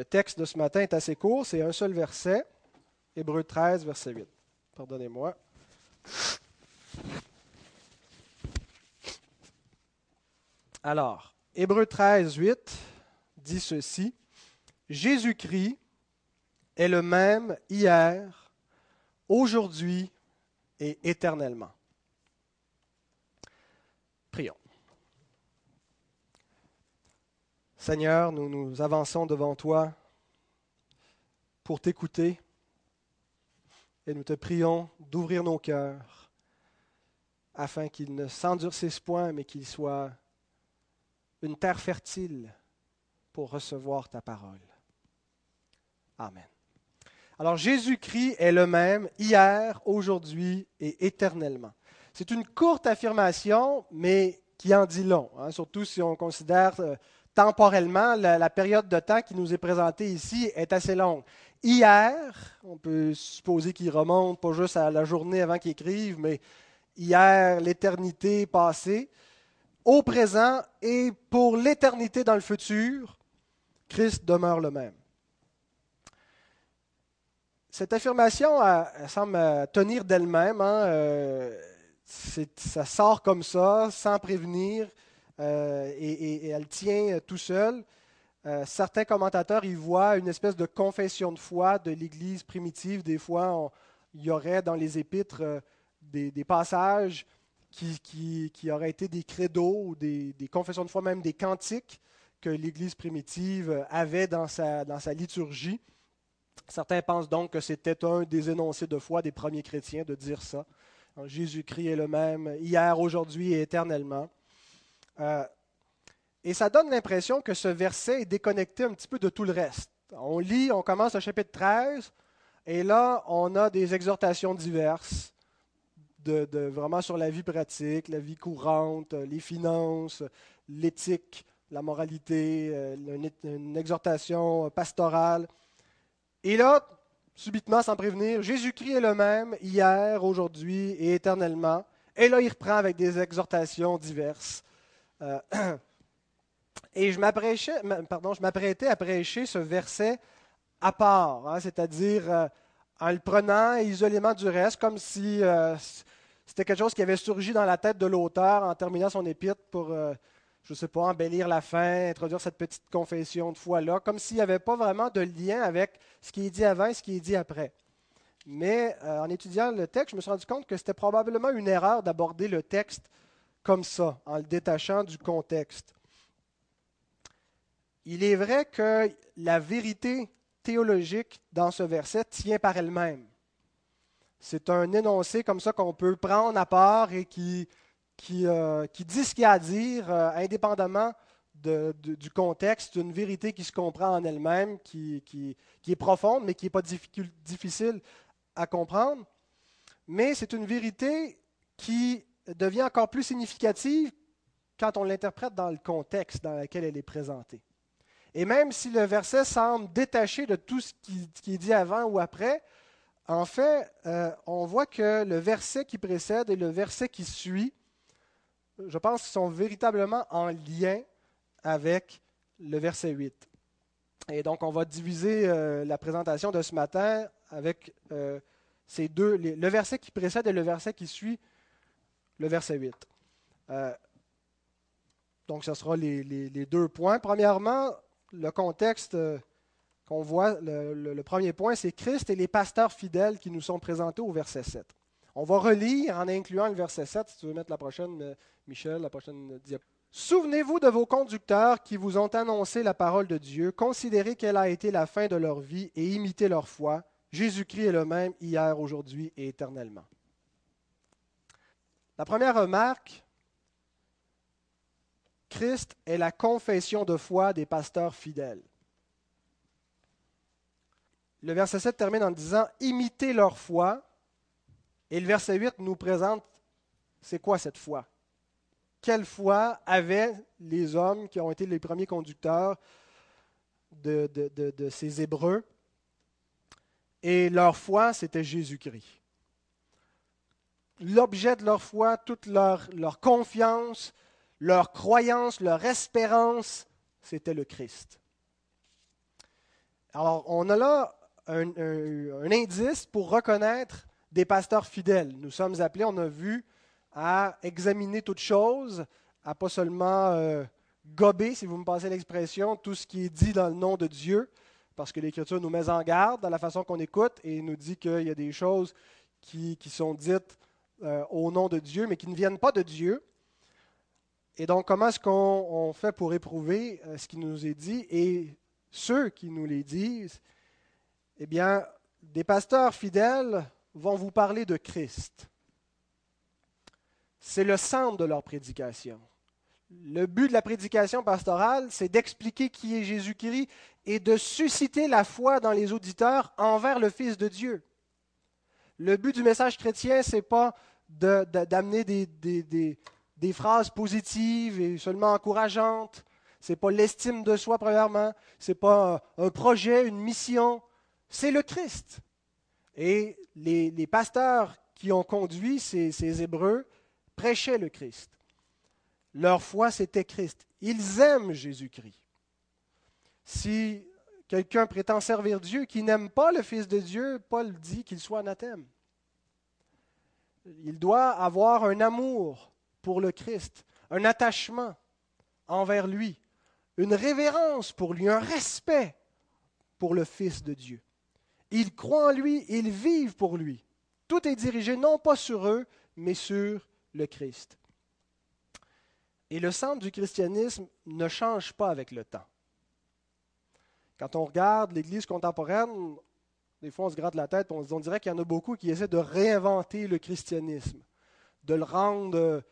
Le texte de ce matin est assez court, c'est un seul verset, Hébreu 13, verset 8. Pardonnez-moi. Alors, Hébreu 13, 8 dit ceci. Jésus-Christ est le même hier, aujourd'hui et éternellement. Prions. Seigneur, nous nous avançons devant toi pour t'écouter et nous te prions d'ouvrir nos cœurs afin qu'ils ne s'endurcissent point, mais qu'ils soient une terre fertile pour recevoir ta parole. Amen. Alors Jésus-Christ est le même hier, aujourd'hui et éternellement. C'est une courte affirmation, mais qui en dit long, hein, surtout si on considère euh, temporellement la, période de temps qui nous est présentée ici est assez longue. Hier, on peut supposer qu'il remonte pas juste à la journée avant qu'il écrive, mais hier, l'éternité passée, au présent et pour l'éternité dans le futur, Christ demeure le même. Cette affirmation semble tenir d'elle-même. Hein, euh, ça sort comme ça, sans prévenir, euh, et, elle tient tout seul. Euh, certains commentateurs y voient une espèce de confession de foi de l'Église primitive. Des fois, il y aurait dans les épîtres des, passages qui, auraient été des credos ou des, des, confessions de foi, même des cantiques que l'Église primitive avait dans sa, dans sa liturgie. Certains pensent donc que c'était un des énoncés de foi des premiers chrétiens de dire ça. Jésus-Christ est le même hier, aujourd'hui et éternellement. Euh, et ça donne l'impression que ce verset est déconnecté un petit peu de tout le reste. On lit, on commence au chapitre 13, et là, on a des exhortations diverses, de, vraiment sur la vie pratique, la vie courante, les finances, l'éthique, la moralité, euh, une exhortation pastorale. Et là, subitement, sans prévenir, Jésus-Christ est le même hier, aujourd'hui et éternellement. Et là, il reprend avec des exhortations diverses. Euh, et je m'apprêtais à prêcher ce verset à part, hein, c'est-à-dire euh, en le prenant isolément du reste, comme si euh, c'était quelque chose qui avait surgi dans la tête de l'auteur en terminant son épître pour je ne sais pas, embellir la fin, introduire cette petite confession de foi-là, comme s'il n'y avait pas vraiment de lien avec ce qui est dit avant et ce qui est dit après. Mais en étudiant le texte, je me suis rendu compte que c'était probablement une erreur d'aborder le texte comme ça, en le détachant du contexte. Il est vrai que la vérité théologique dans ce verset tient par elle-même. C'est un énoncé comme ça qu'on peut prendre à part et qui euh, qui, dit ce qu'il y a à dire, euh, indépendamment du contexte, une vérité qui se comprend en elle-même, qui, est profonde, mais qui n'est pas difficile à comprendre. Mais c'est une vérité qui devient encore plus significative quand on l'interprète dans le contexte dans lequel elle est présentée. Et même si le verset semble détaché de tout ce qui, est dit avant ou après, en fait, euh, on voit que le verset qui précède et le verset qui suit je pense sont véritablement en lien avec le verset 8. Et donc, on va diviser euh, la présentation de ce matin avec euh, ces deux, le verset qui précède et le verset qui suit le verset 8. Euh, donc, ce sera les, deux points. Premièrement, le contexte qu'on voit, le premier point, c'est Christ et les pasteurs fidèles qui nous sont présentés au verset 7. On va relire en incluant le verset 7, si tu veux mettre la prochaine, euh, Michel, la prochaine diapositive. Souvenez-vous de vos conducteurs qui vous ont annoncé la parole de Dieu, considérez quelle a été la fin de leur vie et imitez leur foi. Jésus-Christ est le même hier, aujourd'hui et éternellement. La première remarque, Christ est la confession de foi des pasteurs fidèles. Le verset 7 termine en disant Imitez leur foi et le verset 8 nous présente c'est quoi cette foi? Quelle foi avaient les hommes qui ont été les premiers conducteurs de, ces Hébreux? Et leur foi, c'était Jésus-Christ. L'objet de leur foi, toute leur, confiance, leur croyance, leur espérance, c'était le Christ. Alors, on a là un, indice pour reconnaître des pasteurs fidèles. Nous sommes appelés, on a vu, à examiner toutes choses, à pas seulement euh, gober, si vous me passez l'expression, tout ce qui est dit dans le nom de Dieu, parce que l'Écriture nous met en garde dans la façon qu'on écoute et nous dit qu'il y a des choses qui, sont dites euh, au nom de Dieu, mais qui ne viennent pas de Dieu. Et donc, comment est-ce qu'on fait pour éprouver euh, ce qui nous est dit? Et ceux qui nous les disent? Eh bien, des pasteurs fidèles vont vous parler de Christ. C'est le centre de leur prédication. Le but de la prédication pastorale, c'est d'expliquer qui est Jésus-Christ et de susciter la foi dans les auditeurs envers le Fils de Dieu. Le but du message chrétien, ce n'est pas d'amener des, phrases positives et seulement encourageantes. Ce n'est pas l'estime de soi, premièrement. Ce n'est pas un projet, une mission. C'est le Christ. Et les, pasteurs qui ont conduit ces Hébreux prêchaient le Christ. Leur foi, c'était Christ. Ils aiment Jésus-Christ. Si quelqu'un prétend servir Dieu qui n'aime pas le Fils de Dieu, Paul dit qu'il soit anathème. Il doit avoir un amour pour le Christ, un attachement envers lui, une révérence pour lui, un respect pour le Fils de Dieu. Ils croient en lui, ils vivent pour lui. Tout est dirigé non pas sur eux, mais sur le Christ. Et le centre du christianisme ne change pas avec le temps. Quand on regarde l'Église contemporaine, des fois on se gratte la tête, on, on dirait qu'il y en a beaucoup qui essaient de réinventer le christianisme, de le rendre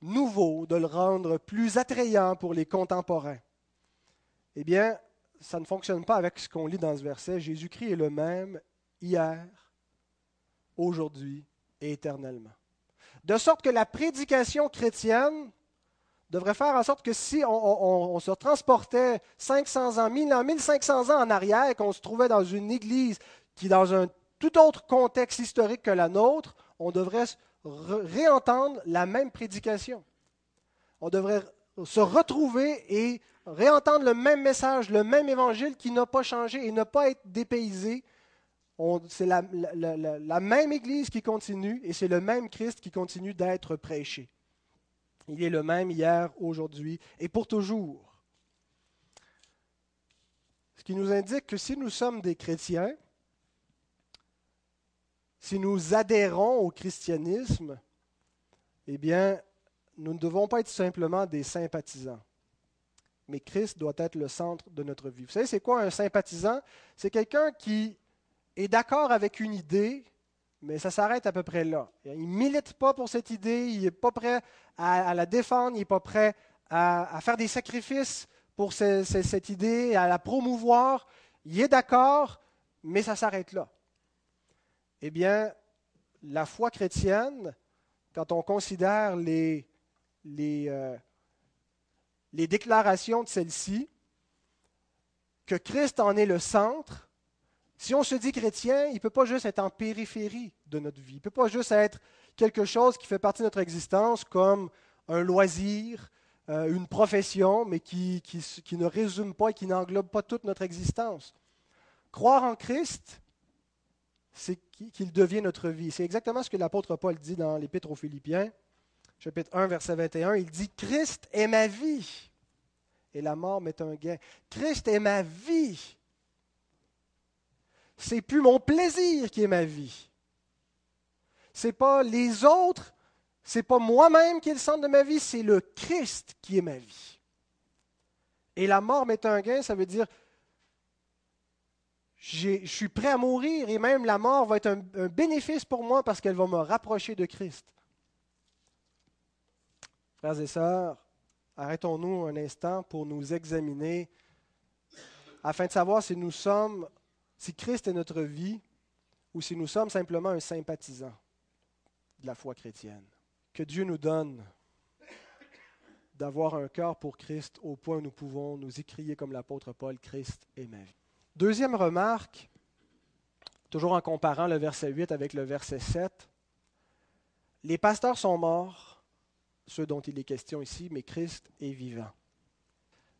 nouveau, de le rendre plus attrayant pour les contemporains. Eh bien, ça ne fonctionne pas avec ce qu'on lit dans ce verset. Jésus-Christ est le même hier, aujourd'hui et éternellement. De sorte que la prédication chrétienne devrait faire en sorte que si on, se transportait 500 ans, 1000 ans, 1500 ans en arrière, qu'on se trouvait dans une église qui, dans un tout autre contexte historique que la nôtre, on devrait réentendre la même prédication. On devrait se retrouver et réentendre le même message, le même évangile qui n'a pas changé et ne pas être dépaysé. C'est la, la même Église qui continue et c'est le même Christ qui continue d'être prêché. Il est le même hier, aujourd'hui et pour toujours. Ce qui nous indique que si nous sommes des chrétiens, si nous adhérons au christianisme, eh bien, nous ne devons pas être simplement des sympathisants. Mais Christ doit être le centre de notre vie. Vous savez, c'est quoi un sympathisant? C'est quelqu'un qui est d'accord avec une idée, mais ça s'arrête à peu près là. Il ne milite pas pour cette idée, il n'est pas prêt à, la défendre, il n'est pas prêt à, faire des sacrifices pour cette idée, à la promouvoir. Il est d'accord, mais ça s'arrête là. Eh bien, la foi chrétienne, quand on considère les, euh, les déclarations de celle-ci, que Christ en est le centre, si on se dit chrétien, il ne peut pas juste être en périphérie de notre vie. Il ne peut pas juste être quelque chose qui fait partie de notre existence comme un loisir, euh, une profession, mais qui, qui, ne résume pas et qui n'englobe pas toute notre existence. Croire en Christ, c'est qu'il devient notre vie. C'est exactement ce que l'apôtre Paul dit dans l'Épître aux Philippiens, chapitre 1, verset 21. Il dit, Christ est ma vie et la mort m'est un gain. Christ est ma vie c'est plus mon plaisir qui est ma vie. C'est pas les autres, c'est pas moi-même qui est le centre de ma vie, c'est le Christ qui est ma vie. Et la mort m'est un gain, ça veut dire je suis prêt à mourir et même la mort va être un, bénéfice pour moi parce qu'elle va me rapprocher de Christ. Frères et sœurs, arrêtons-nous un instant pour nous examiner afin de savoir si nous sommes si Christ est notre vie ou si nous sommes simplement un sympathisant de la foi chrétienne. Que Dieu nous donne d'avoir un cœur pour Christ au point où nous pouvons nous écrier comme l'apôtre Paul, Christ est ma vie. Deuxième remarque, toujours en comparant le verset 8 avec le verset 7, les pasteurs sont morts, ceux dont il est question ici, mais Christ est vivant.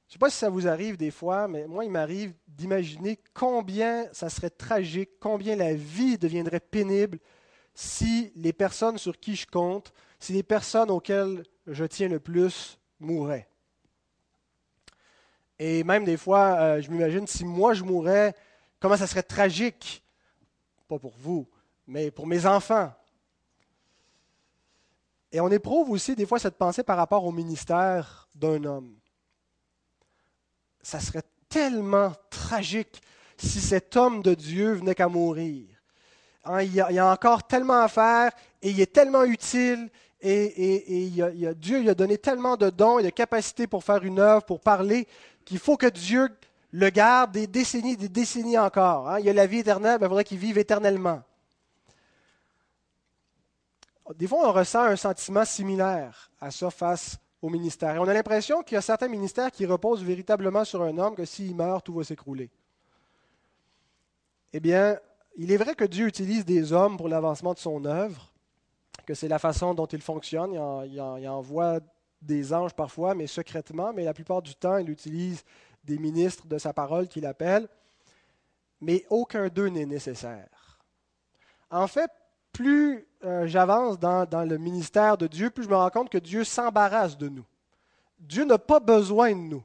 Je ne sais pas si ça vous arrive des fois, mais moi, il m'arrive d'imaginer combien ça serait tragique, combien la vie deviendrait pénible si les personnes sur qui je compte, si les personnes auxquelles je tiens le plus mourraient. Et même des fois, euh, je m'imagine si moi je mourais, comment ça serait tragique, pas pour vous, mais pour mes enfants. Et on éprouve aussi des fois cette pensée par rapport au ministère d'un homme ça serait tellement tragique si cet homme de Dieu venait qu'à mourir. Hein, il, y a, encore tellement à faire et il est tellement utile et, Dieu lui a donné tellement de dons et de capacités pour faire une œuvre, pour parler, qu'il faut que Dieu le garde des décennies, des décennies encore. Hein. Il y a la vie éternelle, ben, il faudrait qu'il vive éternellement. Des fois, on ressent un sentiment similaire à ça face au ministère. On a l'impression qu'il y a certains ministères qui reposent véritablement sur un homme, que s'il meurt, tout va s'écrouler. Eh bien, il est vrai que Dieu utilise des hommes pour l'avancement de son œuvre, que c'est la façon dont il fonctionne. Il, envoie des anges parfois, mais secrètement, mais la plupart du temps, il utilise des ministres de sa parole qu'il appelle. Mais aucun d'eux n'est nécessaire. En fait, plus euh, j'avance dans, le ministère de Dieu, plus je me rends compte que Dieu s'embarrasse de nous. Dieu n'a pas besoin de nous.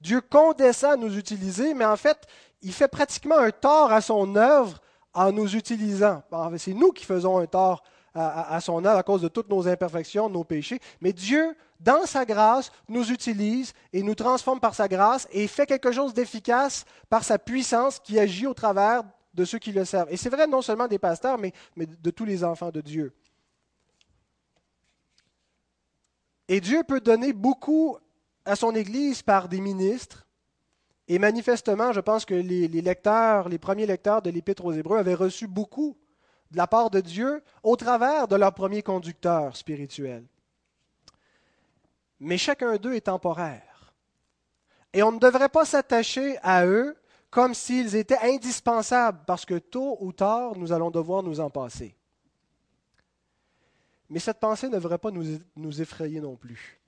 Dieu condescend à nous utiliser, mais en fait, il fait pratiquement un tort à son œuvre en nous utilisant. C'est nous qui faisons un tort à, son œuvre à cause de toutes nos imperfections, nos péchés. Mais Dieu, dans sa grâce, nous utilise et nous transforme par sa grâce et fait quelque chose d'efficace par sa puissance qui agit au travers de ceux qui le servent. Et c'est vrai non seulement des pasteurs, mais, de tous les enfants de Dieu. Et Dieu peut donner beaucoup à son Église par des ministres. Et manifestement, je pense que les, les lecteurs, les premiers lecteurs de l'Épître aux Hébreux avaient reçu beaucoup de la part de Dieu au travers de leur premier conducteur spirituel. Mais chacun d'eux est temporaire. Et on ne devrait pas s'attacher à eux comme s'ils étaient indispensables, parce que tôt ou tard, nous allons devoir nous en passer. Mais cette pensée ne devrait pas nous, effrayer non plus.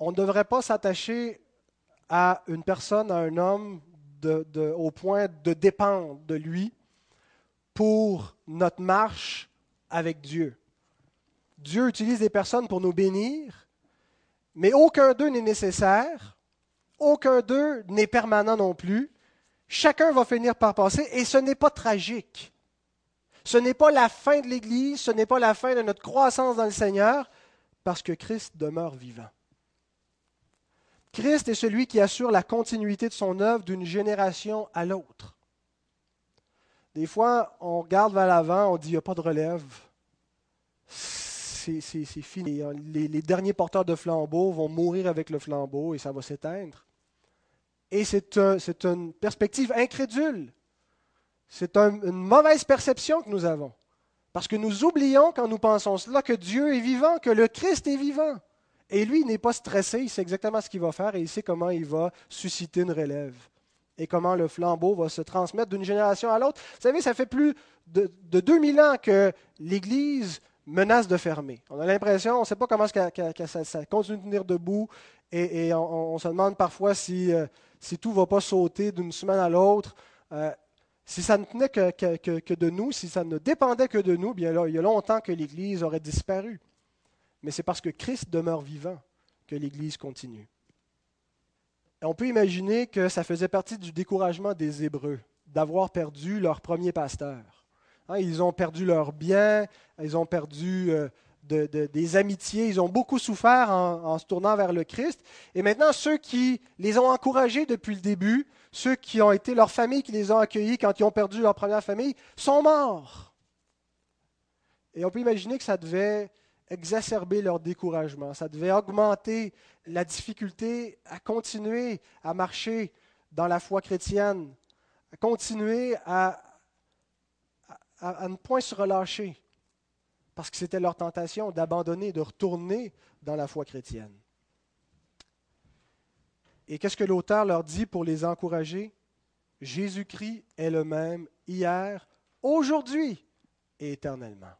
On ne devrait pas s'attacher à une personne, à un homme, au point de dépendre de lui pour notre marche avec Dieu. Dieu utilise des personnes pour nous bénir, mais aucun d'eux n'est nécessaire aucun d'eux n'est permanent non plus. Chacun va finir par passer et ce n'est pas tragique. Ce n'est pas la fin de l'Église, ce n'est pas la fin de notre croissance dans le Seigneur, parce que Christ demeure vivant. Christ est celui qui assure la continuité de son œuvre d'une génération à l'autre. Des fois, on regarde vers l'avant, on dit il n'y a pas de relève. C'est fini. Les, les, derniers porteurs de flambeaux vont mourir avec le flambeau et ça va s'éteindre. Et c'est une perspective incrédule. C'est une mauvaise perception que nous avons. Parce que nous oublions quand nous pensons cela que Dieu est vivant, que le Christ est vivant. Et lui, il n'est pas stressé, il sait exactement ce qu'il va faire et il sait comment il va susciter une relève. Et comment le flambeau va se transmettre d'une génération à l'autre. Vous savez, ça fait plus de, de 2000 ans que l'Église menace de fermer. On a l'impression, on ne sait pas comment ça, continue de tenir debout et, on, se demande parfois si, euh, tout ne va pas sauter d'une semaine à l'autre. Euh, si ça ne tenait que, de nous, si ça ne dépendait que de nous, bien là, il y a longtemps que l'Église aurait disparu. Mais c'est parce que Christ demeure vivant que l'Église continue. on peut imaginer que ça faisait partie du découragement des Hébreux d'avoir perdu leur premier pasteur. Hein, ils ont perdu leurs biens, ils ont perdu euh, des amitiés, ils ont beaucoup souffert en, se tournant vers le Christ. Et maintenant, ceux qui les ont encouragés depuis le début, ceux qui ont été leur famille, qui les ont accueillis quand ils ont perdu leur première famille, sont morts. Et on peut imaginer que ça devait exacerber leur découragement, ça devait augmenter la difficulté à continuer à marcher dans la foi chrétienne, à continuer à, à, ne point se relâcher, parce que c'était leur tentation d'abandonner, de retourner dans la foi chrétienne. Et qu'est-ce que l'auteur leur dit pour les encourager? Jésus-Christ est le même hier, aujourd'hui et éternellement.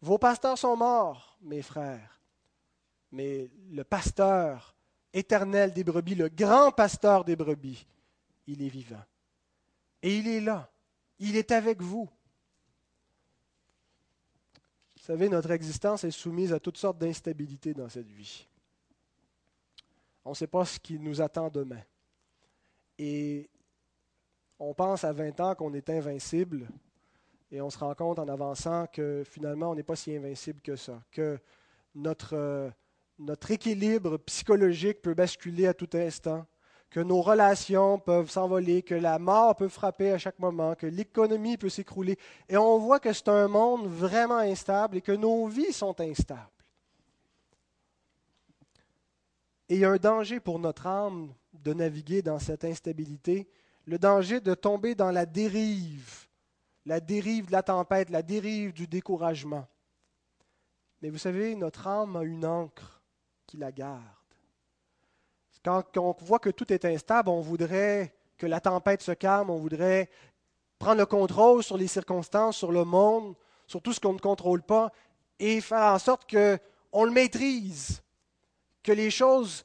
Vos pasteurs sont morts, mes frères, mais le pasteur éternel des brebis, le grand pasteur des brebis, il est vivant. Et il est là. Il est avec vous. Vous savez, notre existence est soumise à toutes sortes d'instabilités dans cette vie. On ne sait pas ce qui nous attend demain. Et on pense à 20 ans qu'on est invincible, et on se rend compte en avançant que finalement, on n'est pas si invincible que ça, que notre, euh, notre équilibre psychologique peut basculer à tout instant, que nos relations peuvent s'envoler, que la mort peut frapper à chaque moment, que l'économie peut s'écrouler. Et on voit que c'est un monde vraiment instable et que nos vies sont instables. Et il y a un danger pour notre âme de naviguer dans cette instabilité, le danger de tomber dans la dérive, la dérive de la tempête, la dérive du découragement. Mais vous savez, notre âme a une encre qui la garde. Quand, on voit que tout est instable, on voudrait que la tempête se calme, on voudrait prendre le contrôle sur les circonstances, sur le monde, sur tout ce qu'on ne contrôle pas, et faire en sorte qu'on le maîtrise, que les choses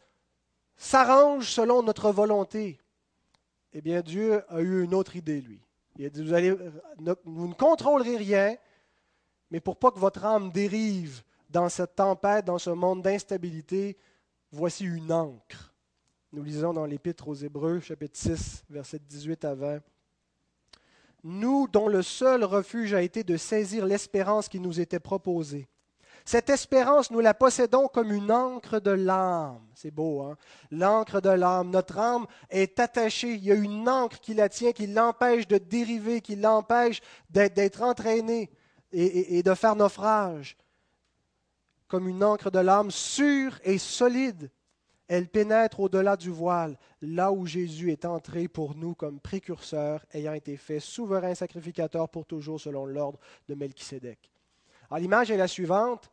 s'arrangent selon notre volonté. Eh bien, Dieu a eu une autre idée, lui. Il a dit, vous, ne contrôlerez rien, mais pour pas que votre âme dérive dans cette tempête, dans ce monde d'instabilité, voici une encre. Nous lisons dans l'Épître aux Hébreux, chapitre 6, versets 18 à 20. Nous, dont le seul refuge a été de saisir l'espérance qui nous était proposée. Cette espérance, nous la possédons comme une encre de l'âme. C'est beau, hein? L'encre de l'âme. Notre âme est attachée. Il y a une encre qui la tient, qui l'empêche de dériver, qui l'empêche d'être entraînée et de faire naufrage comme une encre de l'âme, sûre et solide. Elle pénètre au-delà du voile, là où Jésus est entré pour nous comme précurseur, ayant été fait souverain sacrificateur pour toujours selon l'ordre de Melchisédek. L'image est la suivante.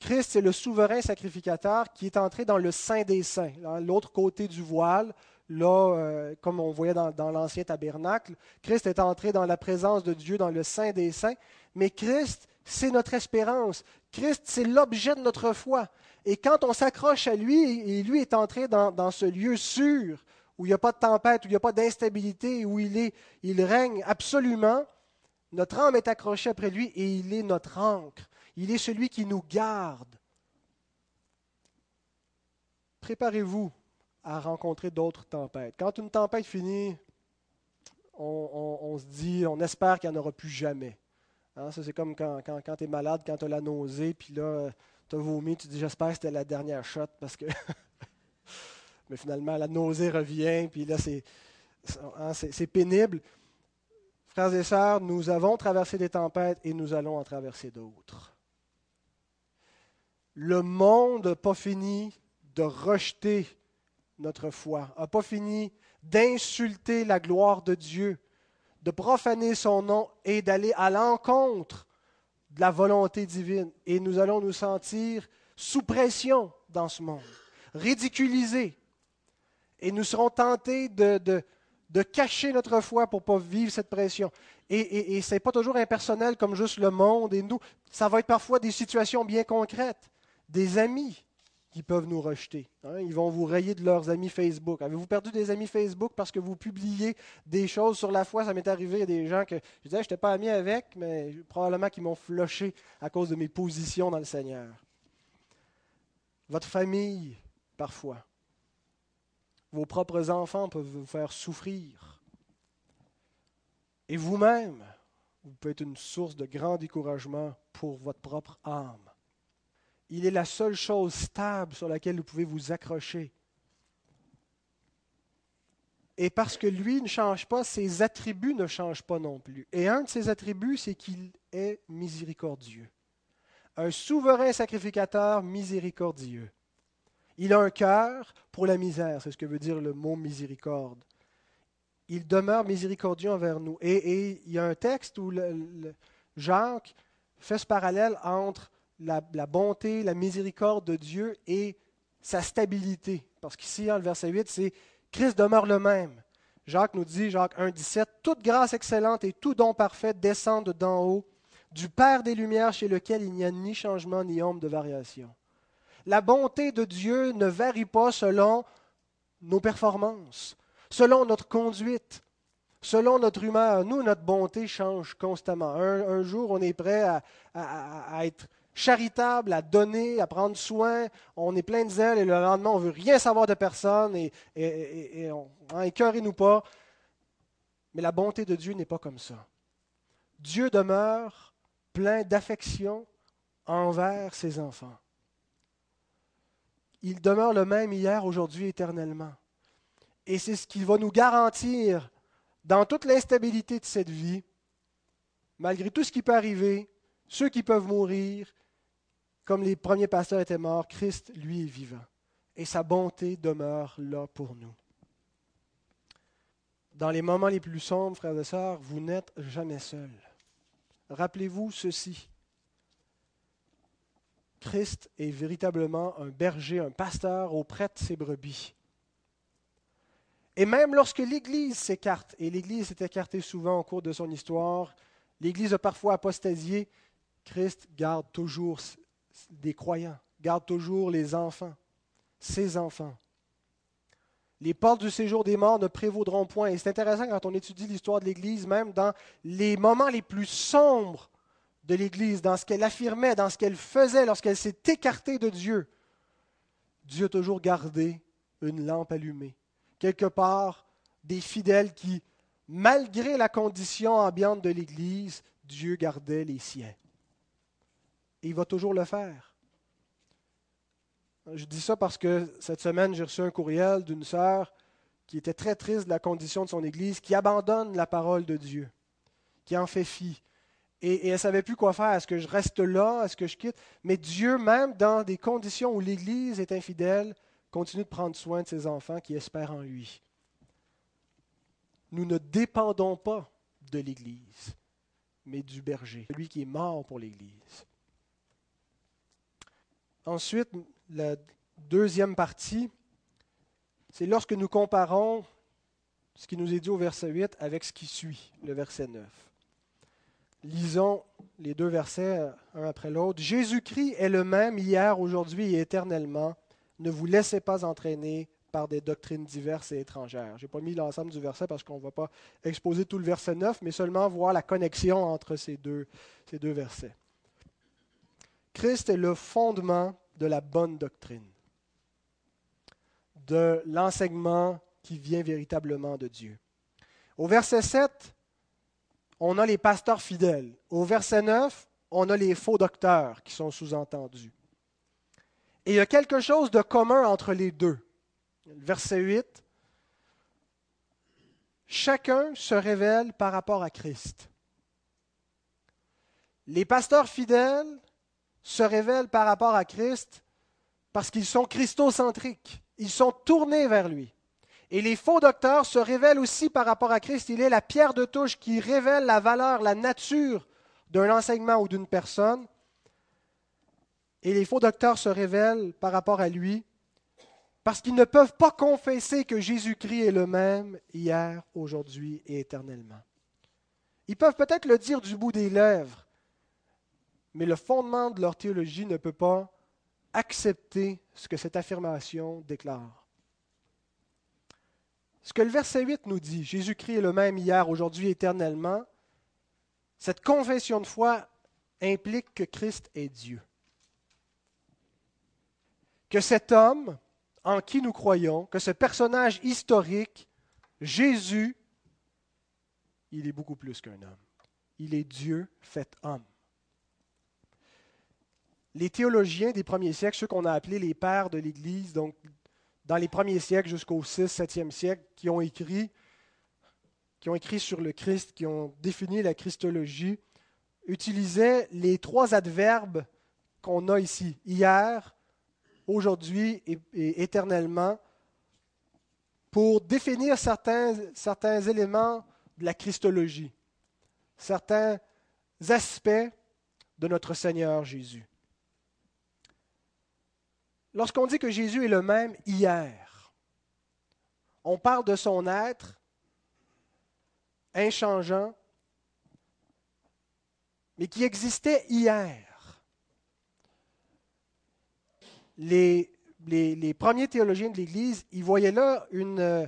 Christ est le souverain sacrificateur qui est entré dans le Saint des Saints, l'autre côté du voile, là, euh, comme on voyait dans, dans l'ancien tabernacle. Christ est entré dans la présence de Dieu dans le Saint des Saints, mais Christ c'est notre espérance. Christ, c'est l'objet de notre foi. Et quand on s'accroche à lui, et lui est entré dans, ce lieu sûr, où il n'y a pas de tempête, où il n'y a pas d'instabilité, où il, règne absolument, notre âme est accrochée après lui et il est notre ancre. Il est celui qui nous garde. Préparez-vous à rencontrer d'autres tempêtes. Quand une tempête finit, on se dit, on espère qu'il n'y en aura plus jamais. Hein, ça, c'est comme quand, quand, tu es malade, quand tu as la nausée, puis là, tu tu dis j'espère que c'était la dernière shot parce que. Mais finalement, la nausée revient, puis là, hein, c'est pénible. Frères et sœurs, nous avons traversé des tempêtes et nous allons en traverser d'autres. Le monde n'a pas fini de rejeter notre foi, n'a pas fini d'insulter la gloire de Dieu de profaner son nom et d'aller à l'encontre de la volonté divine. Et nous allons nous sentir sous pression dans ce monde, ridiculisés. Et nous serons tentés de, de, cacher notre foi pour ne pas vivre cette pression. Et, et, et ce n'est pas toujours impersonnel comme juste le monde et nous. Ça va être parfois des situations bien concrètes. Des amis qui peuvent nous rejeter. Hein. Ils vont vous rayer de leurs amis Facebook. Avez-vous perdu des amis Facebook parce que vous publiez des choses sur la foi? Ça m'est arrivé, il y a des gens que je disais, je n'étais pas ami avec, mais probablement qu'ils m'ont floché à cause de mes positions dans le Seigneur. Votre famille, parfois. Vos propres enfants peuvent vous faire souffrir. Et vous-même, vous pouvez être une source de grand découragement pour votre propre âme. Il est la seule chose stable sur laquelle vous pouvez vous accrocher. Et parce que lui ne change pas, ses attributs ne changent pas non plus. Et un de ses attributs, c'est qu'il est miséricordieux. Un souverain sacrificateur miséricordieux. Il a un cœur pour la misère, c'est ce que veut dire le mot miséricorde. Il demeure miséricordieux envers nous. Et, il y a un texte où Jacques fait ce parallèle entre la, bonté, la miséricorde de Dieu et sa stabilité. Parce qu'ici, dans le verset 8, c'est Christ demeure le même. Jacques nous dit, Jacques 1, 17, Toute grâce excellente et tout don parfait descendent d'en haut, du Père des Lumières chez lequel il n'y a ni changement ni ombre de variation. La bonté de Dieu ne varie pas selon nos performances, selon notre conduite, selon notre humeur. Nous, notre bonté change constamment. Un, jour, on est prêt à, être charitable, à donner, à prendre soin. On est plein de zèle et le lendemain, on ne veut rien savoir de personne et, et, on nous pas. Mais la bonté de Dieu n'est pas comme ça. Dieu demeure plein d'affection envers ses enfants. Il demeure le même hier, aujourd'hui, éternellement. Et c'est ce qui va nous garantir, dans toute l'instabilité de cette vie, malgré tout ce qui peut arriver, ceux qui peuvent mourir, comme les premiers pasteurs étaient morts, Christ, lui, est vivant. Et sa bonté demeure là pour nous. Dans les moments les plus sombres, frères et sœurs, vous n'êtes jamais seuls. Rappelez-vous ceci. Christ est véritablement un berger, un pasteur auprès de ses brebis. Et même lorsque l'Église s'écarte, et l'Église s'est écartée souvent au cours de son histoire, l'Église a parfois apostasié, Christ garde toujours des croyants, garde toujours les enfants, ses enfants. Les portes du séjour des morts ne prévaudront point. Et c'est intéressant quand on étudie l'histoire de l'Église, même dans les moments les plus sombres de l'Église, dans ce qu'elle affirmait, dans ce qu'elle faisait lorsqu'elle s'est écartée de Dieu, Dieu a toujours gardé une lampe allumée. Quelque part, des fidèles qui, malgré la condition ambiante de l'Église, Dieu gardait les siens. Et il va toujours le faire. Je dis ça parce que cette semaine, j'ai reçu un courriel d'une sœur qui était très triste de la condition de son Église, qui abandonne la parole de Dieu, qui en fait fi. Et, elle ne savait plus quoi faire. Est-ce que je reste là? Est-ce que je quitte? Mais Dieu, même dans des conditions où l'Église est infidèle, continue de prendre soin de ses enfants qui espèrent en lui. Nous ne dépendons pas de l'Église, mais du berger, celui qui est mort pour l'Église. Ensuite, la deuxième partie, c'est lorsque nous comparons ce qui nous est dit au verset 8 avec ce qui suit, le verset 9. Lisons les deux versets un après l'autre. Jésus-Christ est le même hier, aujourd'hui et éternellement. Ne vous laissez pas entraîner par des doctrines diverses et étrangères. Je n'ai pas mis l'ensemble du verset parce qu'on ne va pas exposer tout le verset 9, mais seulement voir la connexion entre ces deux, ces deux versets. Christ est le fondement de la bonne doctrine, de l'enseignement qui vient véritablement de Dieu. Au verset 7, on a les pasteurs fidèles. Au verset 9, on a les faux docteurs qui sont sous-entendus. Et il y a quelque chose de commun entre les deux. Verset 8, chacun se révèle par rapport à Christ. Les pasteurs fidèles se révèlent par rapport à Christ parce qu'ils sont christocentriques. Ils sont tournés vers lui. Et les faux docteurs se révèlent aussi par rapport à Christ. Il est la pierre de touche qui révèle la valeur, la nature d'un enseignement ou d'une personne. Et les faux docteurs se révèlent par rapport à lui parce qu'ils ne peuvent pas confesser que Jésus-Christ est le même hier, aujourd'hui et éternellement. Ils peuvent peut-être le dire du bout des lèvres, mais le fondement de leur théologie ne peut pas accepter ce que cette affirmation déclare. Ce que le verset 8 nous dit, Jésus-Christ est le même hier, aujourd'hui, éternellement, cette confession de foi implique que Christ est Dieu. Que cet homme en qui nous croyons, que ce personnage historique, Jésus, il est beaucoup plus qu'un homme. Il est Dieu fait homme les théologiens des premiers siècles, ceux qu'on a appelés les pères de l'Église, donc dans les premiers siècles jusqu'au 6, 7e siècle, qui ont écrit, sur le Christ, qui ont défini la Christologie, utilisaient les trois adverbes qu'on a ici, hier, aujourd'hui et, éternellement, pour définir certains éléments de la Christologie, certains aspects de notre Seigneur Jésus. Lorsqu'on dit que Jésus est le même hier, on parle de son être inchangeant, mais qui existait hier. les, premiers théologiens de l'Église, ils voyaient là une,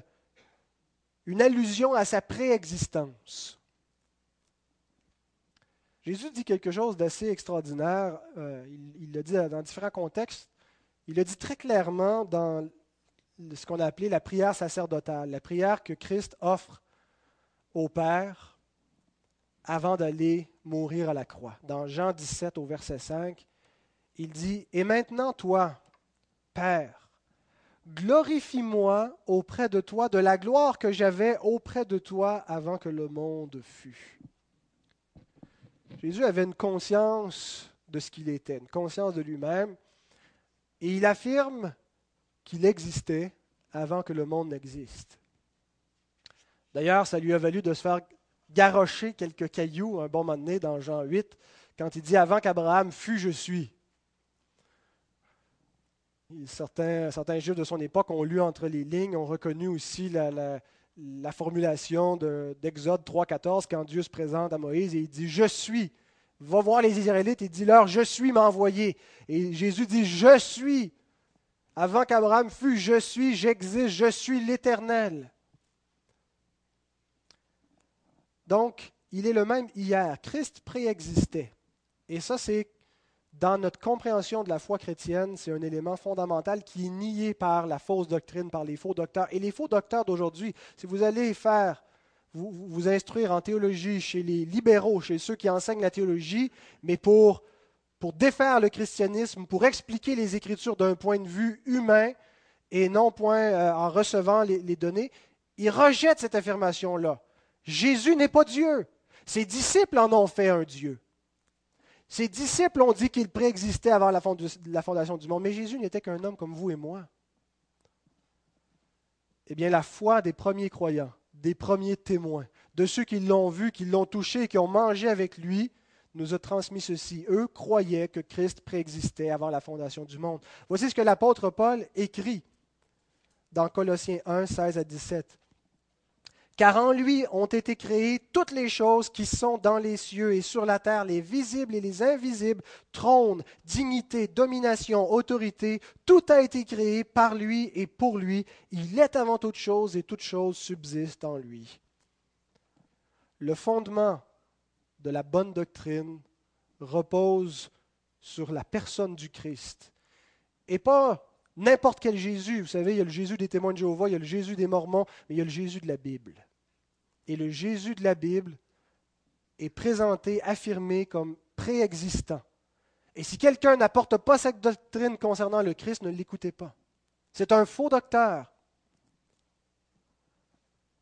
allusion à sa préexistence. Jésus dit quelque chose d'assez extraordinaire. Euh, il, le dit dans différents contextes. Il le dit très clairement dans ce qu'on a appelé la prière sacerdotale, la prière que Christ offre au Père avant d'aller mourir à la croix. Dans Jean 17 au verset 5, il dit, Et maintenant toi, Père, glorifie-moi auprès de toi de la gloire que j'avais auprès de toi avant que le monde fût. Jésus avait une conscience de ce qu'il était, une conscience de lui-même, et il affirme qu'il existait avant que le monde n'existe. D'ailleurs, ça lui a valu de se faire garrocher quelques cailloux un bon moment donné dans Jean 8, quand il dit Avant qu'Abraham fût, je suis. Certains, certains juifs de son époque ont lu entre les lignes, ont reconnu aussi la, la, la formulation d'Exode 3.14 quand Dieu se présente à Moïse et il dit Je suis. Va voir les Israélites et dis-leur Je suis m'a envoyé. Et Jésus dit Je suis. Avant qu'Abraham fût, je suis, j'existe, je suis l'Éternel. Donc, il est le même hier. Christ préexistait. Et ça, c'est dans notre compréhension de la foi chrétienne, c'est un élément fondamental qui est nié par la fausse doctrine, par les faux docteurs. Et les faux docteurs d'aujourd'hui, si vous allez faire, vous, instruire en théologie chez les libéraux, chez ceux qui enseignent la théologie, mais pour, pour défaire le christianisme, pour expliquer les Écritures d'un point de vue humain et non point euh, en recevant les, les données, ils rejettent cette affirmation-là. Jésus n'est pas Dieu. Ses disciples en ont fait un Dieu. Ses disciples ont dit qu'il préexistait avant la fondation du monde, mais Jésus n'était qu'un homme comme vous et moi. Eh bien, la foi des premiers croyants, des premiers témoins, de ceux qui l'ont vu, qui l'ont touché, qui ont mangé avec lui, nous a transmis ceci. Eux croyaient que Christ préexistait avant la fondation du monde. Voici ce que l'apôtre Paul écrit dans Colossiens 1, 16 à 17 car en lui ont été créées toutes les choses qui sont dans les cieux et sur la terre, les visibles et les invisibles, trône, dignité, domination, autorité, tout a été créé par lui et pour lui. Il est avant toute chose et toute chose subsiste en lui. Le fondement de la bonne doctrine repose sur la personne du Christ et pas n'importe quel Jésus. Vous savez, il y a le Jésus des témoins de Jéhovah, il y a le Jésus des Mormons, mais il y a le Jésus de la Bible et le Jésus de la Bible est présenté, affirmé comme préexistant. Et si quelqu'un n'apporte pas cette doctrine concernant le Christ, ne l'écoutez pas. C'est un faux docteur.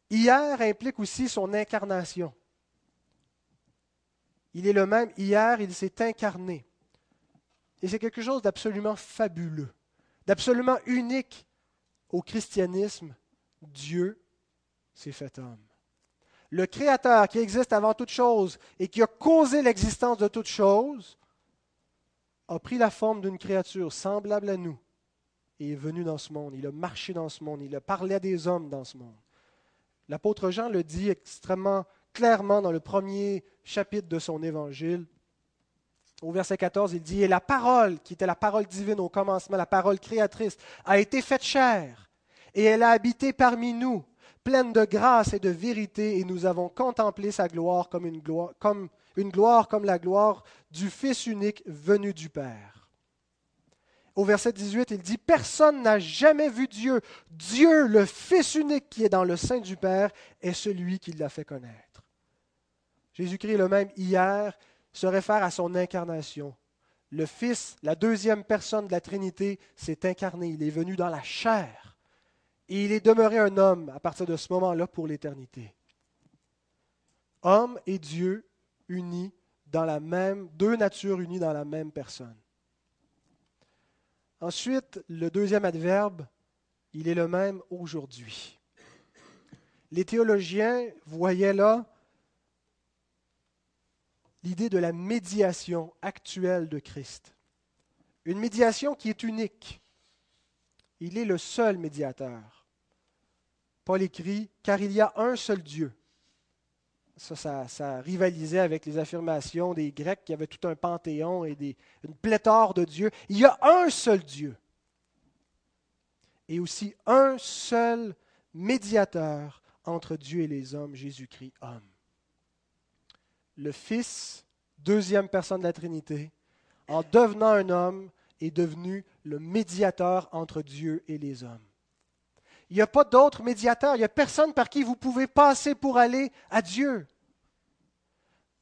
Hier implique aussi son incarnation. Il est le même hier, il s'est incarné. Et c'est quelque chose d'absolument fabuleux, d'absolument unique au christianisme. Dieu s'est fait homme le Créateur qui existe avant toute chose et qui a causé l'existence de toute chose, a pris la forme d'une créature semblable à nous et est venu dans ce monde. Il a marché dans ce monde. Il a parlé à des hommes dans ce monde. L'apôtre Jean le dit extrêmement clairement dans le premier chapitre de son évangile. Au verset 14, il dit, Et la parole, qui était la parole divine au commencement, la parole créatrice, a été faite chair, et elle a habité parmi nous pleine de grâce et de vérité, et nous avons contemplé sa gloire comme une gloire comme, une gloire comme la gloire du Fils unique venu du Père. Au verset 18, il dit, Personne n'a jamais vu Dieu. Dieu, le Fils unique qui est dans le sein du Père, est celui qui l'a fait connaître. Jésus-Christ le même hier se réfère à son incarnation. Le Fils, la deuxième personne de la Trinité, s'est incarné. Il est venu dans la chair. Et il est demeuré un homme à partir de ce moment-là pour l'éternité. Homme et Dieu unis dans la même, deux natures unies dans la même personne. Ensuite, le deuxième adverbe, il est le même aujourd'hui. Les théologiens voyaient là l'idée de la médiation actuelle de Christ. Une médiation qui est unique. Il est le seul médiateur. Paul écrit, car il y a un seul Dieu. Ça, ça, rivalisait avec les affirmations des Grecs qui avaient tout un panthéon et des, une pléthore de dieux. Il y a un seul Dieu, et aussi un seul médiateur entre Dieu et les hommes, Jésus-Christ, homme. Le Fils, deuxième personne de la Trinité, en devenant un homme, est devenu le médiateur entre Dieu et les hommes. Il n'y a pas d'autre médiateur, il n'y a personne par qui vous pouvez passer pour aller à Dieu.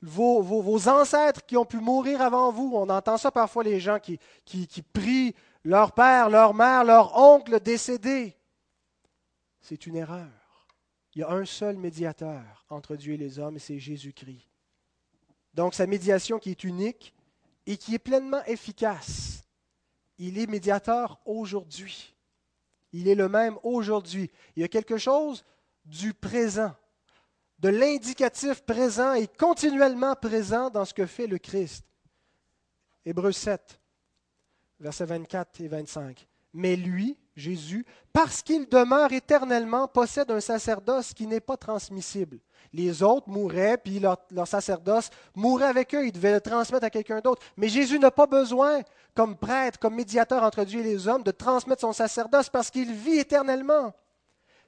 Vos, ancêtres qui ont pu mourir avant vous, on entend ça parfois les gens qui, qui, qui prient leur père, leur mère, leur oncle décédé. C'est une erreur. Il y a un seul médiateur entre Dieu et les hommes, et c'est Jésus-Christ. Donc sa médiation qui est unique et qui est pleinement efficace. Il est médiateur aujourd'hui. Il est le même aujourd'hui. Il y a quelque chose du présent, de l'indicatif présent et continuellement présent dans ce que fait le Christ. Hébreu 7, versets 24 et 25. Mais lui, Jésus, parce qu'il demeure éternellement, possède un sacerdoce qui n'est pas transmissible. Les autres mouraient, puis leur, sacerdoce mourait avec eux, ils devaient le transmettre à quelqu'un d'autre. Mais Jésus n'a pas besoin, comme prêtre, comme médiateur entre Dieu et les hommes, de transmettre son sacerdoce parce qu'il vit éternellement.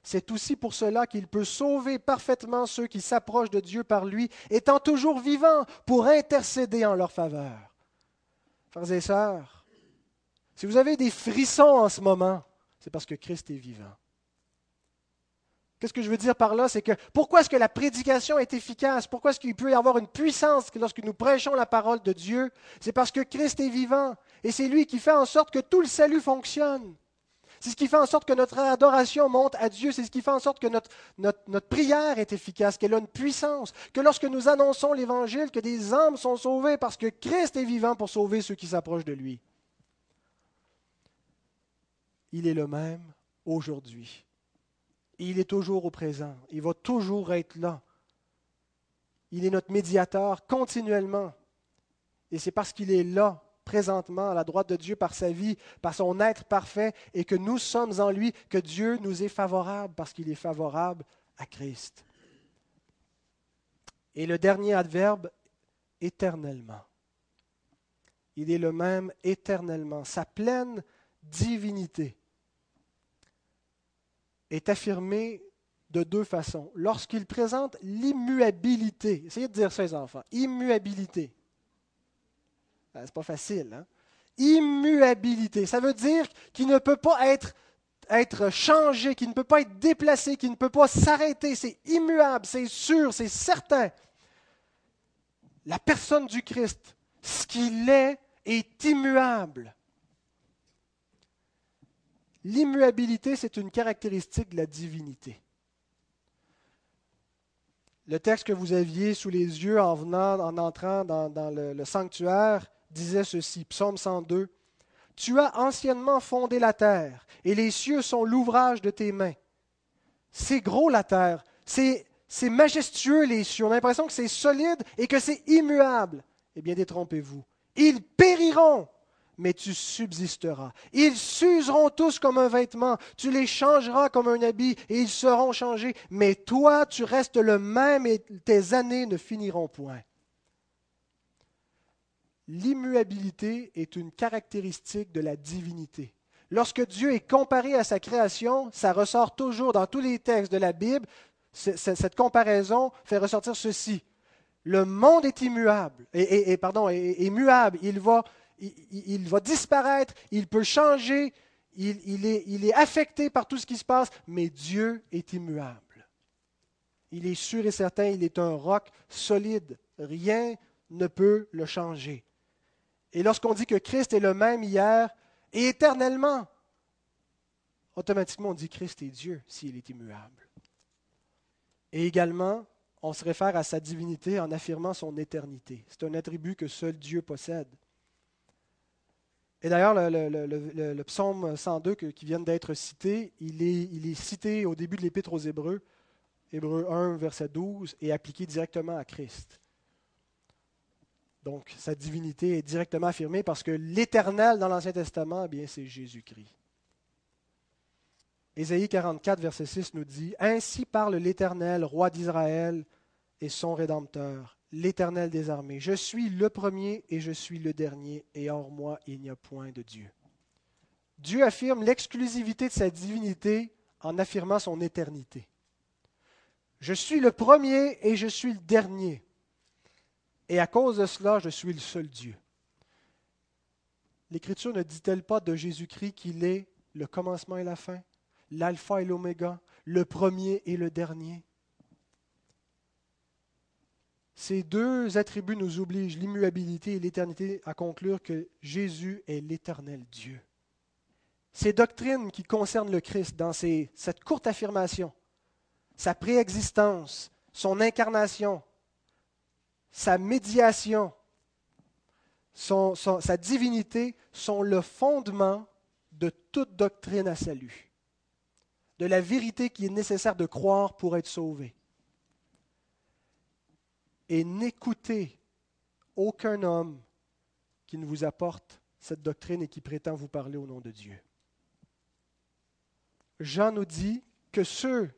C'est aussi pour cela qu'il peut sauver parfaitement ceux qui s'approchent de Dieu par lui, étant toujours vivant pour intercéder en leur faveur. Frères et sœurs, si vous avez des frissons en ce moment, c'est parce que Christ est vivant. Qu'est-ce que je veux dire par là? C'est que pourquoi est-ce que la prédication est efficace? Pourquoi est-ce qu'il peut y avoir une puissance lorsque nous prêchons la parole de Dieu? C'est parce que Christ est vivant. Et c'est lui qui fait en sorte que tout le salut fonctionne. C'est ce qui fait en sorte que notre adoration monte à Dieu. C'est ce qui fait en sorte que notre, prière est efficace, qu'elle a une puissance. Que lorsque nous annonçons l'Évangile, que des âmes sont sauvées parce que Christ est vivant pour sauver ceux qui s'approchent de lui il est le même aujourd'hui. Il est toujours au présent. Il va toujours être là. Il est notre médiateur continuellement. Et c'est parce qu'il est là, présentement, à la droite de Dieu, par sa vie, par son être parfait, et que nous sommes en lui, que Dieu nous est favorable, parce qu'il est favorable à Christ. Et le dernier adverbe, éternellement. Il est le même éternellement. Sa pleine divinité est affirmé de deux façons. Lorsqu'il présente l'immuabilité, essayez de dire ça, les enfants, immuabilité. Ah, c'est pas facile, hein? Immuabilité, ça veut dire qu'il ne peut pas être, être changé, qu'il ne peut pas être déplacé, qu'il ne peut pas s'arrêter. C'est immuable, c'est sûr, c'est certain. La personne du Christ, ce qu'il est, est immuable. L'immuabilité, c'est une caractéristique de la divinité. Le texte que vous aviez sous les yeux en venant, en entrant dans, le, sanctuaire, disait ceci, Psaume 102. Tu as anciennement fondé la terre, et les cieux sont l'ouvrage de tes mains. C'est gros la terre, c'est majestueux les cieux. On a l'impression que c'est solide et que c'est immuable. Eh bien, détrompez-vous. Ils périront, mais tu subsisteras. Ils s'useront tous comme un vêtement, tu les changeras comme un habit, et ils seront changés, mais toi, tu restes le même et tes années ne finiront point. L'immuabilité est une caractéristique de la divinité. Lorsque Dieu est comparé à sa création, ça ressort toujours dans tous les textes de la Bible. Cette comparaison fait ressortir ceci. Le monde est immuable, et, pardon, est, muable. Il va, il, va disparaître, il peut changer, il, est, il est affecté par tout ce qui se passe, mais Dieu est immuable. Il est sûr et certain, il est un roc solide. Rien ne peut le changer. Et lorsqu'on dit que Christ est le même hier et éternellement, automatiquement on dit Christ est Dieu s'il est immuable. Et également, on se réfère à sa divinité en affirmant son éternité. C'est un attribut que seul Dieu possède. Et d'ailleurs, le, psaume 102 qui vient d'être cité, il est, cité au début de l'Épître aux Hébreux, Hébreux 1, verset 12, et appliqué directement à Christ. Donc, sa divinité est directement affirmée parce que l'éternel dans l'Ancien Testament, eh bien, c'est Jésus-Christ. Ésaïe 44, verset 6 nous dit Ainsi parle l'Éternel, roi d'Israël et son Rédempteur l'Éternel des armées. Je suis le premier et je suis le dernier, et hors moi il n'y a point de Dieu. Dieu affirme l'exclusivité de sa divinité en affirmant son éternité. Je suis le premier et je suis le dernier. Et à cause de cela, je suis le seul Dieu. L'Écriture ne dit-elle pas de Jésus-Christ qu'il est le commencement et la fin, l'alpha et l'oméga, le premier et le dernier? Ces deux attributs nous obligent, l'immuabilité et l'éternité, à conclure que Jésus est l'éternel Dieu. Ces doctrines qui concernent le Christ dans cette courte affirmation, sa préexistence, son incarnation, sa médiation, sa divinité sont le fondement de toute doctrine à salut, de la vérité qui est nécessaire de croire pour être sauvé. Et n'écoutez aucun homme qui ne vous apporte cette doctrine et qui prétend vous parler au nom de Dieu. Jean nous dit que ceux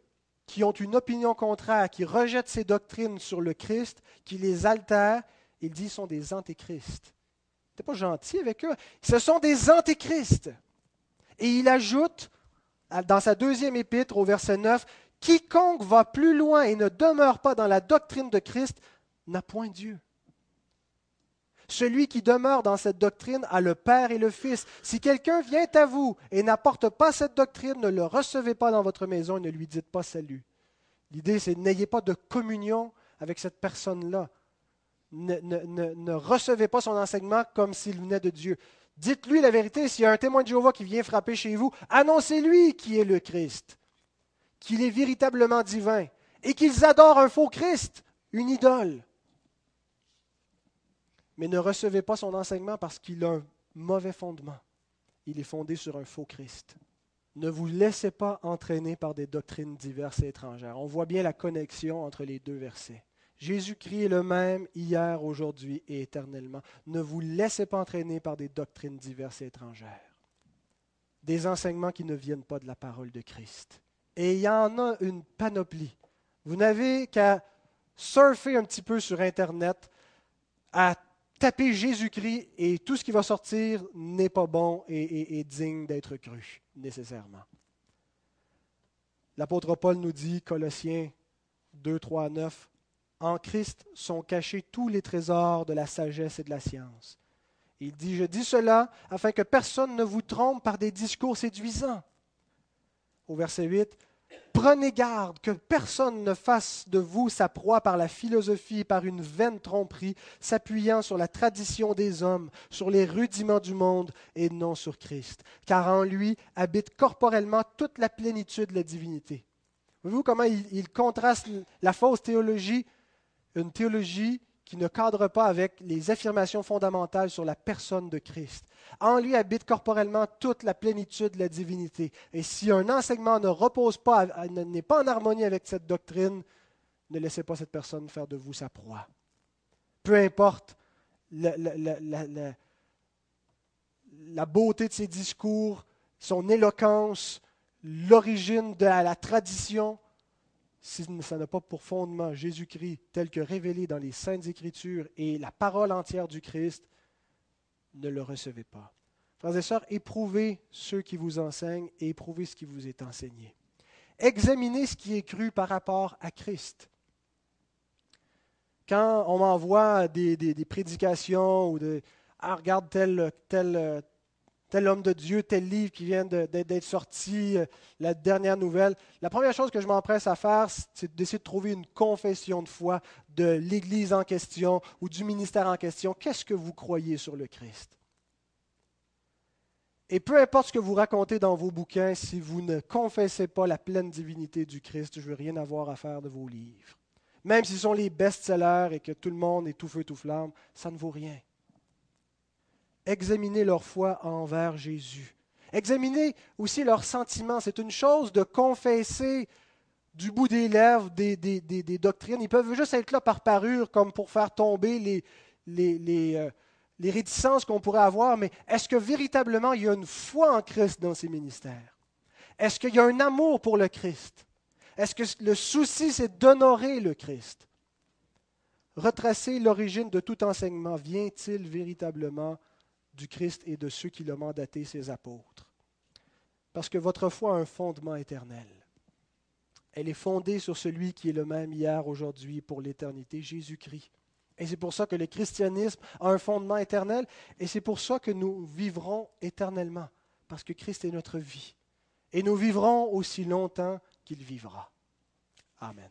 qui ont une opinion contraire, qui rejettent ces doctrines sur le Christ, qui les altèrent, il dit sont des antéchrists. n'était pas gentil avec eux? Ce sont des antéchrists. Et il ajoute, dans sa deuxième épître, au verset 9, Quiconque va plus loin et ne demeure pas dans la doctrine de Christ n'a point Dieu. Celui qui demeure dans cette doctrine a le Père et le Fils. Si quelqu'un vient à vous et n'apporte pas cette doctrine, ne le recevez pas dans votre maison et ne lui dites pas salut. L'idée, c'est n'ayez pas de communion avec cette personne-là. Ne, recevez pas son enseignement comme s'il venait de Dieu. Dites-lui la vérité. S'il y a un témoin de Jéhovah qui vient frapper chez vous, annoncez-lui qui est le Christ, qu'il est véritablement divin et qu'ils adorent un faux Christ, une idole mais ne recevez pas son enseignement parce qu'il a un mauvais fondement. Il est fondé sur un faux Christ. Ne vous laissez pas entraîner par des doctrines diverses et étrangères. On voit bien la connexion entre les deux versets. Jésus-Christ est le même hier, aujourd'hui et éternellement. Ne vous laissez pas entraîner par des doctrines diverses et étrangères. Des enseignements qui ne viennent pas de la parole de Christ. Et il y en a une panoplie. Vous n'avez qu'à surfer un petit peu sur Internet, à tapez Jésus-Christ et tout ce qui va sortir n'est pas bon et, digne d'être cru, nécessairement. L'apôtre Paul nous dit, Colossiens 2, 3, 9, En Christ sont cachés tous les trésors de la sagesse et de la science. Il dit, je dis cela afin que personne ne vous trompe par des discours séduisants. Au verset 8, Prenez garde que personne ne fasse de vous sa proie par la philosophie, par une vaine tromperie, s'appuyant sur la tradition des hommes, sur les rudiments du monde et non sur Christ, car en lui habite corporellement toute la plénitude de la divinité. Voyez-vous comment il, il contraste la fausse théologie, une théologie qui ne cadre pas avec les affirmations fondamentales sur la personne de Christ. En lui habite corporellement toute la plénitude de la divinité. Et si un enseignement ne repose pas, n'est pas en harmonie avec cette doctrine, ne laissez pas cette personne faire de vous sa proie. Peu importe la, la beauté de ses discours, son éloquence, l'origine de la tradition, si ça n'a pas pour fondement Jésus-Christ tel que révélé dans les saintes écritures et la parole entière du Christ, ne le recevez pas. Frères et sœurs, éprouvez ceux qui vous enseignent et éprouvez ce qui vous est enseigné. Examinez ce qui est cru par rapport à Christ. Quand on m'envoie des, prédications ou de ah, regarde tel, tel homme de Dieu, tel livre qui vient d'être sorti, euh, la dernière nouvelle. La première chose que je m'empresse à faire, c'est d'essayer de trouver une confession de foi de l'Église en question ou du ministère en question. Qu'est-ce que vous croyez sur le Christ? Et peu importe ce que vous racontez dans vos bouquins, si vous ne confessez pas la pleine divinité du Christ, je ne veux rien avoir à faire de vos livres. Même s'ils sont les best-sellers et que tout le monde est tout feu, tout flamme, ça ne vaut rien examiner leur foi envers Jésus. Examiner aussi leurs sentiments. C'est une chose de confesser du bout des lèvres des, doctrines. Ils peuvent juste être là par parure, comme pour faire tomber les, euh, les réticences qu'on pourrait avoir, mais est-ce que véritablement il y a une foi en Christ dans ces ministères? Est-ce qu'il y a un amour pour le Christ? Est-ce que le souci, c'est d'honorer le Christ? Retracer l'origine de tout enseignement, vient-il véritablement du Christ et de ceux qui l'ont mandaté, ses apôtres. Parce que votre foi a un fondement éternel. Elle est fondée sur celui qui est le même hier, aujourd'hui, pour l'éternité, Jésus-Christ. Et c'est pour ça que le christianisme a un fondement éternel, et c'est pour ça que nous vivrons éternellement, parce que Christ est notre vie. Et nous vivrons aussi longtemps qu'il vivra. Amen.